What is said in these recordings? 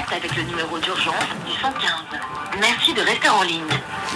Contact avec le numéro d'urgence du 115. Merci de rester en ligne.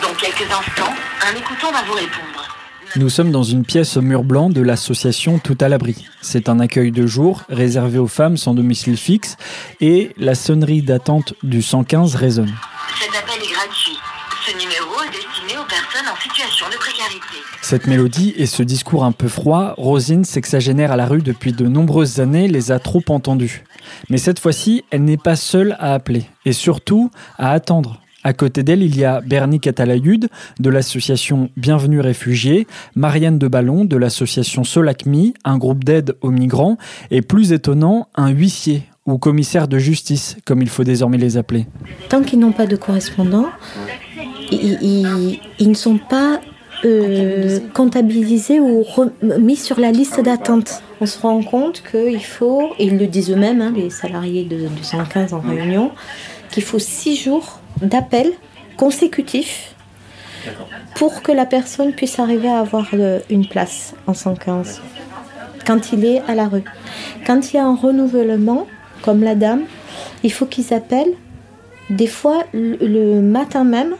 Dans quelques instants, un écoutant va vous répondre. Nous sommes dans une pièce au mur blanc de l'association Tout à l'abri. C'est un accueil de jour réservé aux femmes sans domicile fixe et la sonnerie d'attente du 115 résonne. Cet appel est gratuit. Ce numéro est destiné aux personnes en situation de précarité. Cette mélodie et ce discours un peu froid, Rosine, sexagénaire à la rue depuis de nombreuses années, les a trop entendus. Mais cette fois-ci, elle n'est pas seule à appeler et surtout à attendre. À côté d'elle, il y a Bernie Catalayud de l'association Bienvenue Réfugiés, Marianne de Ballon de l'association Solacmi, un groupe d'aide aux migrants, et plus étonnant, un huissier ou commissaire de justice, comme il faut désormais les appeler. Tant qu'ils n'ont pas de correspondant, ils, ils- ils ne sont pas euh, comptabilisés ou mis sur la liste d'attente. On se rend compte qu'il faut, et ils le disent eux-mêmes, hein, les salariés de, du 115 en réunion, qu'il faut six jours d'appel consécutifs pour que la personne puisse arriver à avoir euh, une place en 115 quand il est à la rue. Quand il y a un renouvellement, comme la dame, il faut qu'ils appellent des fois le, le matin même.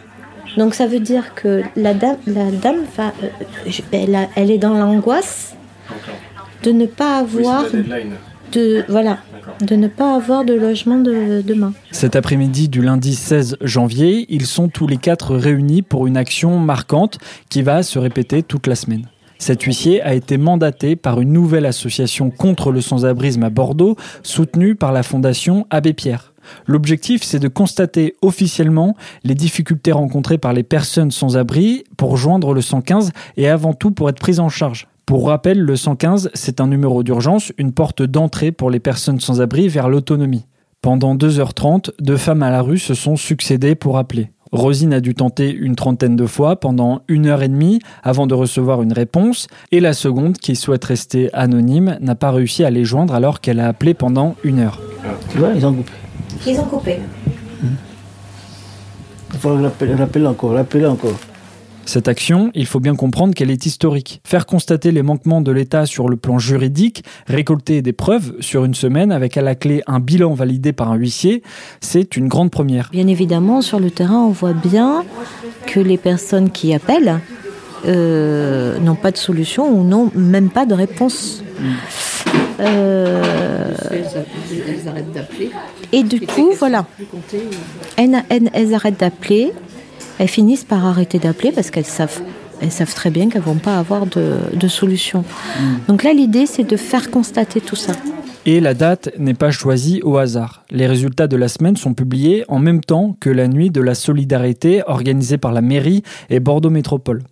Donc ça veut dire que la dame, la dame va, euh, elle, a- elle est dans l'angoisse de ne pas avoir de voilà, de ne pas avoir de logement de, demain. Cet après-midi du lundi 16 janvier, ils sont tous les quatre réunis pour une action marquante qui va se répéter toute la semaine. Cet huissier a été mandaté par une nouvelle association contre le sans-abrisme à Bordeaux, soutenue par la fondation Abbé Pierre. L'objectif, c'est de constater officiellement les difficultés rencontrées par les personnes sans abri pour joindre le 115 et avant tout pour être prises en charge. Pour rappel, le 115, c'est un numéro d'urgence, une porte d'entrée pour les personnes sans abri vers l'autonomie. Pendant 2h30, deux femmes à la rue se sont succédées pour appeler. Rosine a dû tenter une trentaine de fois pendant une heure et demie avant de recevoir une réponse, et la seconde, qui souhaite rester anonyme, n'a pas réussi à les joindre alors qu'elle a appelé pendant une heure. Tu vois, ils ont coupé. Ils ont coupé. Il faut rappeler, rappeler encore, rappeler encore. Cette action, il faut bien comprendre qu'elle est historique. Faire constater les manquements de l'État sur le plan juridique, récolter des preuves sur une semaine avec à la clé un bilan validé par un huissier, c'est une grande première. Bien évidemment, sur le terrain, on voit bien que les personnes qui appellent euh, n'ont pas de solution ou n'ont même pas de réponse. Euh, Elles arrêtent d'appeler. et du coup, voilà, elles, arrêtent d'appeler, elles finissent par arrêter d'appeler parce qu'elles savent, elles savent très bien qu'elles vont pas avoir de, de solution. Donc là, l'idée, c'est de faire constater tout ça. Et la date n'est pas choisie au hasard. Les résultats de la semaine sont publiés en même temps que la nuit de la solidarité organisée par la mairie et Bordeaux Métropole.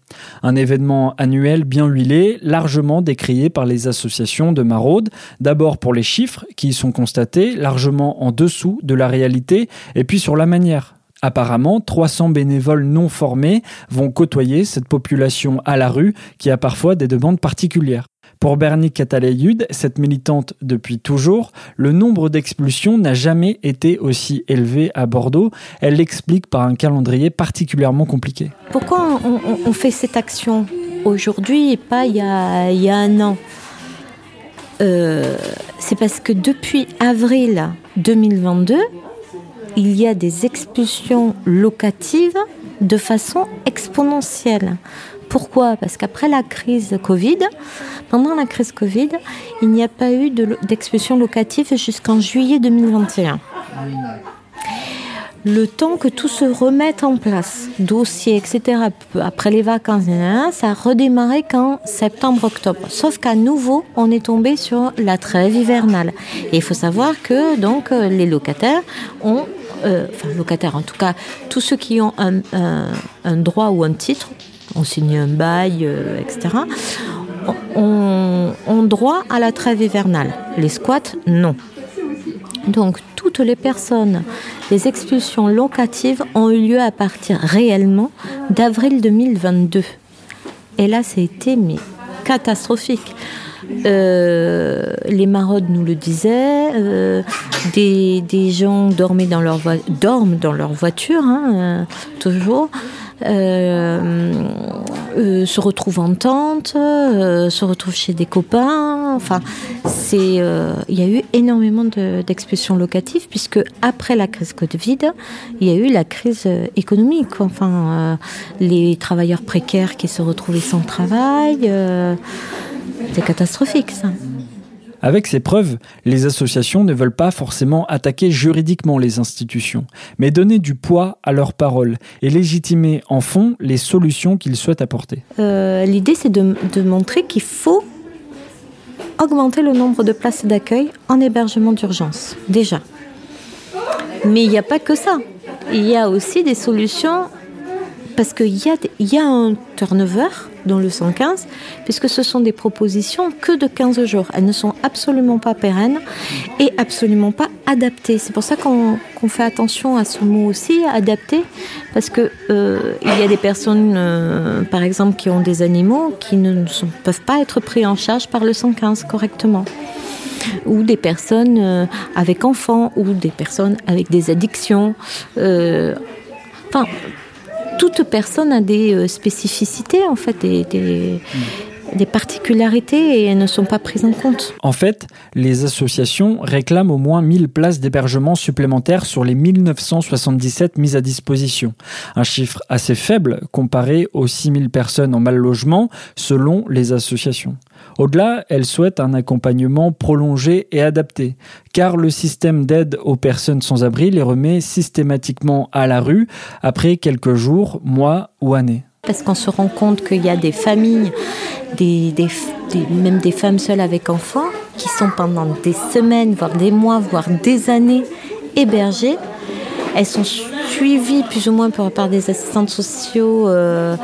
Un événement annuel bien huilé, largement décrié par les associations de maraude, d'abord pour les chiffres qui y sont constatés, largement en dessous de la réalité, et puis sur la manière. Apparemment, 300 bénévoles non formés vont côtoyer cette population à la rue qui a parfois des demandes particulières. Pour Bernie Catalayud, cette militante depuis toujours, le nombre d'expulsions n'a jamais été aussi élevé à Bordeaux. Elle l'explique par un calendrier particulièrement compliqué. Pourquoi on, fait cette action aujourd'hui et pas il y a, il y a un an? Euh, C'est parce que depuis avril 2022, il y a des expulsions locatives de façon exponentielle. Pourquoi? Parce qu'après la crise Covid, pendant la crise Covid, il n'y a pas eu d'expulsion locative jusqu'en juillet 2021 le temps que tout se remette en place, dossier, etc., après les vacances, ça a redémarré qu'en septembre-octobre. Sauf qu'à nouveau, on est tombé sur la trêve hivernale. Et il faut savoir que donc euh, les locataires ont, euh, enfin locataires en tout cas, tous ceux qui ont un droit ou un titre, ont signé un bail, euh, etc., ont, ont droit à la trêve hivernale. Les squats, non. Donc tout toutes les personnes, les expulsions locatives ont eu lieu à partir réellement d'avril 2022. Et là, c'était catastrophique. Euh, les maraudes nous le disaient, euh, des, gens dorment dans leur voiture, hein, euh, toujours, se retrouvent en tente, se retrouvent chez des copains. Enfin, c'est, il y a eu énormément de- d'expulsions locatives puisque après la crise Covid, il y a eu la crise économique. Enfin, les travailleurs précaires qui se retrouvaient sans travail. C'est catastrophique, ça. Avec ces preuves, les associations ne veulent pas forcément attaquer juridiquement les institutions, mais donner du poids à leurs paroles et légitimer en fond les solutions qu'ils souhaitent apporter. Euh, L'idée, c'est de, de montrer qu'il faut augmenter le nombre de places d'accueil en hébergement d'urgence, déjà. Mais il n'y a pas que ça. Il y a aussi des solutions, parce qu'il y, a un turnover dans le 115, puisque ce sont des propositions que de 15 jours. Elles ne sont absolument pas pérennes et absolument pas adaptées. C'est pour ça qu'on fait attention à ce mot aussi, adapté, parce que euh, il y a des personnes, euh, par exemple, qui ont des animaux qui ne peuvent pas être pris en charge par le 115 correctement ou des personnes euh, avec enfants, ou des personnes avec des addictions. Euh, Enfin, toute personne a des euh, spécificités, en fait, des, des, des particularités, et elles ne sont pas prises en compte. En fait, les associations réclament au moins 1000 places d'hébergement supplémentaires sur les 1977 mises à disposition. Un chiffre assez faible comparé aux 6000 personnes en mal logement selon les associations. Au-delà, elles souhaitent un accompagnement prolongé et adapté, car le système d'aide aux personnes sans abri les remet systématiquement à la rue après quelques jours, mois ou années. Parce qu'on se rend compte qu'il y a des familles, des, même des femmes seules avec enfants, qui sont pendant des semaines, voire des mois, voire des années hébergées. Elles sont suivies plus ou moins par, des assistantes sociaux euh,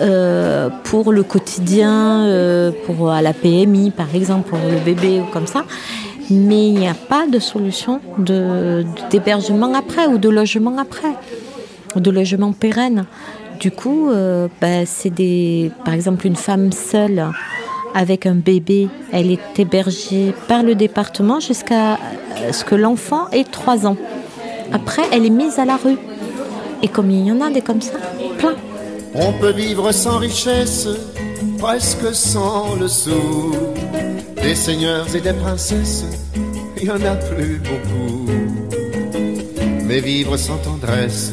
euh, pour le quotidien, euh, pour à la PMI par exemple, pour le bébé ou comme ça. Mais il n'y a pas de solution d'hébergement après ou de logement après de logement pérenne. Du coup, euh, bah, c'est des, par exemple, une femme seule avec un bébé, elle est hébergée par le département jusqu'à euh, ce que l'enfant ait 3 ans. Après, elle est mise à la rue. Et comme il y en a des comme ça, plein. On peut vivre sans richesse, presque sans le sou. Des seigneurs et des princesses, il y en a plus beaucoup. Mais vivre sans tendresse,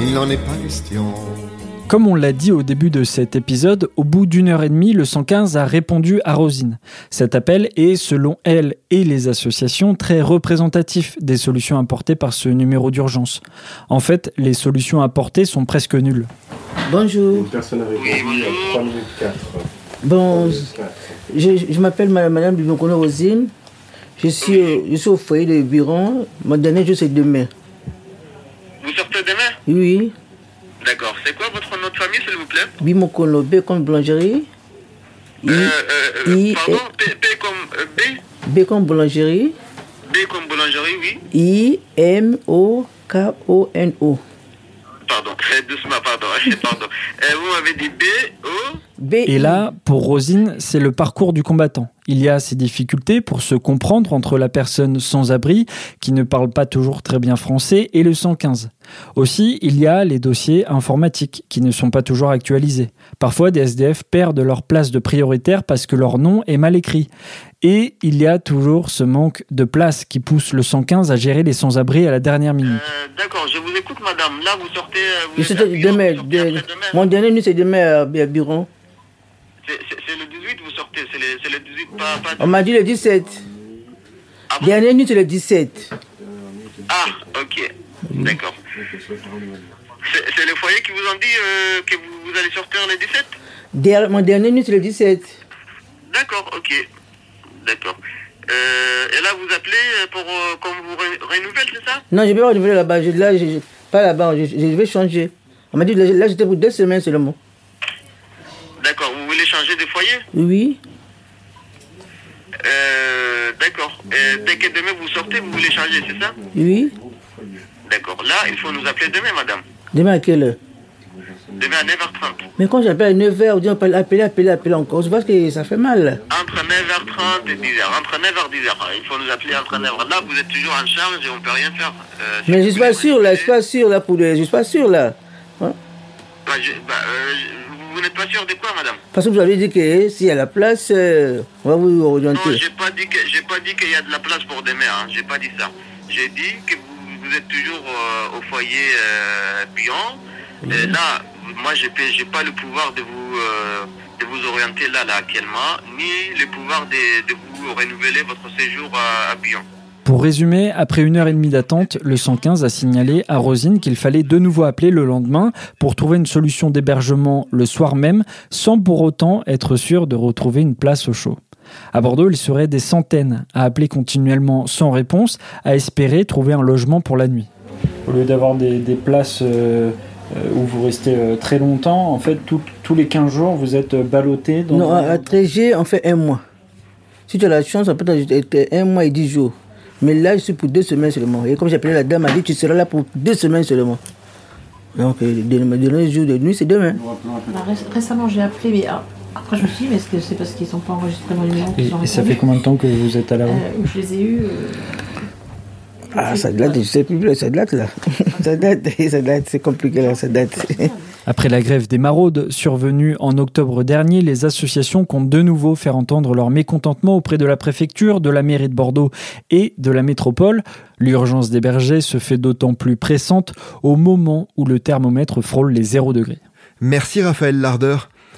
il n'en est pas question. Comme on l'a dit au début de cet épisode, au bout d'une heure et demie, le 115 a répondu à Rosine. Cet appel est, selon elle et les associations, très représentatif des solutions apportées par ce numéro d'urgence. En fait, les solutions apportées sont presque nulles. Bonjour. Une personne a répondu à 3 minutes 4. Bon, je, je m'appelle Madame, Bibokono Rosine. Je suis, je suis au foyer de Biron. Mon dernier jour, c'est demain. Oui, D'accord. C'est quoi votre nom de famille, s'il vous plaît Bimokono, B comme boulangerie. I, euh, euh, euh, I- Pardon P, P comme euh, B B comme boulangerie. B comme boulangerie, oui. I, M, O, K, O, N, O. Pardon. Doucement, pardon. pardon. Euh, vous m'avez dit B, O. B, Et là, pour Rosine, c'est le parcours du combattant. Il y a ces difficultés pour se comprendre entre la personne sans abri, qui ne parle pas toujours très bien français, et le 115. Aussi, il y a les dossiers informatiques, qui ne sont pas toujours actualisés. Parfois, des SDF perdent leur place de prioritaire parce que leur nom est mal écrit. Et il y a toujours ce manque de place qui pousse le 115 à gérer les sans-abri à la dernière minute. Euh, D'accord, je vous écoute, madame. Là, vous sortez. euh, Vous êtes demain. vous sortez de- après-demain. mon dernier nuit, c'est demain à, à Biron. C'est le 18, vous sortez. C'est le, c'est le 18, pas. pas On m'a dit le 17. Ah bon? Dernière nuit, c'est le 17. Ah, Ok, d'accord. C'est le foyer qui vous ont dit euh, que vous, vous allez sortir le 17 Der- mon dernier nuit, c'est le 17. D'accord, ok. D'accord. Euh, et là, vous appelez pour euh, qu'on vous renouvelle, c'est ça? Non, je vais pas renouveler là-bas. Je- Là, je, pas là-bas, je, je vais changer. On m'a dit, là, j'étais pour deux semaines seulement. D'accord, vous voulez changer de foyer? Oui. Euh, D'accord. Et dès que demain vous sortez, vous voulez changer, c'est ça Oui. D'accord. Là, il faut nous appeler demain, madame. Demain à quelle heure Demain à 9h30. Mais quand j'appelle à 9h, on dit on peut appeler, appeler, appeler encore. Je vois que ça fait mal. Entre 9h30 et 10h. Entre 9h et 10h. Il faut nous appeler entre 9h. Là, vous êtes toujours en charge et on peut rien faire. Euh, si Mais je suis voulez pas sûr là, je suis pas sûr là pour les... Je suis pas sûr là. Hein? Bah, je- bah, euh, je- vous n'êtes pas sûr de quoi, madame Parce que vous avez dit que s'il y a la place, euh, on va vous Non, orienter. j'ai pas dit que j'ai pas dit qu'il y a de la place pour demain. Hein. J'ai pas dit ça. J'ai dit que vous, vous êtes toujours euh, au foyer euh, Pion. Et là, moi, j'ai j'ai pas le pouvoir de vous euh, de vous orienter là, là actuellement, ni le pouvoir de, de vous renouveler votre séjour à, à. Pour résumer, après une heure et demie d'attente, le 115 a signalé à Rosine qu'il fallait de nouveau appeler le lendemain pour trouver une solution d'hébergement le soir même, sans pour autant être sûr de retrouver une place au chaud. À Bordeaux, il serait des centaines à appeler continuellement sans réponse, à espérer trouver un logement pour la nuit. Au lieu d'avoir des, places euh, où vous restez euh, très longtemps, en fait, tous les 15 jours, vous êtes ballotté dans... Non, à, à 13G, on fait un mois. Si tu as la chance, on peut être un mois et dix jours. Mais là, je suis pour deux semaines seulement. Et comme j'ai appelé la dame, elle a dit tu seras là pour deux semaines seulement. Donc, euh, dernier jour de nuit, c'est demain. Bah, ré- récemment, j'ai appelé, mais ah, après, je me suis dit, mais est-ce que c'est parce qu'ils n'ont pas enregistré mon numéro Et, qu'ils ont et ça fait combien de temps que vous êtes à la rue Euh, où Je les ai eus. euh, Ah, ça date, je sais plus, ça date là. ça date, ça date, c'est compliqué là, ça date. Après la grève des maraudes survenue en octobre dernier, les associations comptent de nouveau faire entendre leur mécontentement auprès de la préfecture, de la mairie de Bordeaux et de la métropole. L'urgence des bergers se fait d'autant plus pressante au moment où le thermomètre frôle les 0 degrés. Merci Raphaël Lardeur.